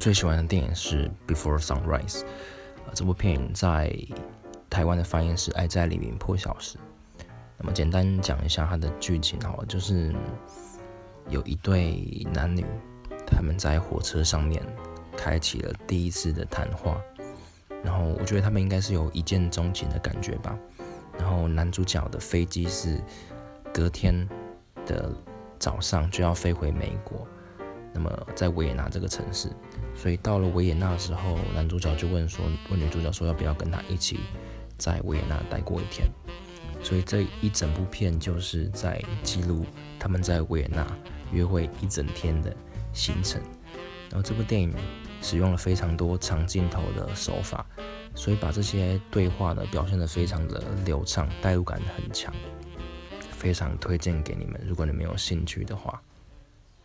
最喜欢的电影是《Before Sunrise》。呃，这部片影在台湾的翻译是《爱在黎明破晓时》。那么简单讲一下它的剧情好了，就是有一对男女，他们在火车上面开启了第一次的谈话。然后我觉得他们应该是有一见钟情的感觉吧。然后男主角的飞机是隔天的早上就要飞回美国，那么在维也纳这个城市，所以到了维也纳的时候，男主角就问说，问女主角说要不要跟他一起在维也纳待过一天。所以这一整部片就是在记录他们在维也纳约会一整天的行程。然后这部电影。使用了非常多长镜头的手法，所以把这些对话呢表现得非常的流畅，代入感很强，非常推荐给你们。如果你们有兴趣的话。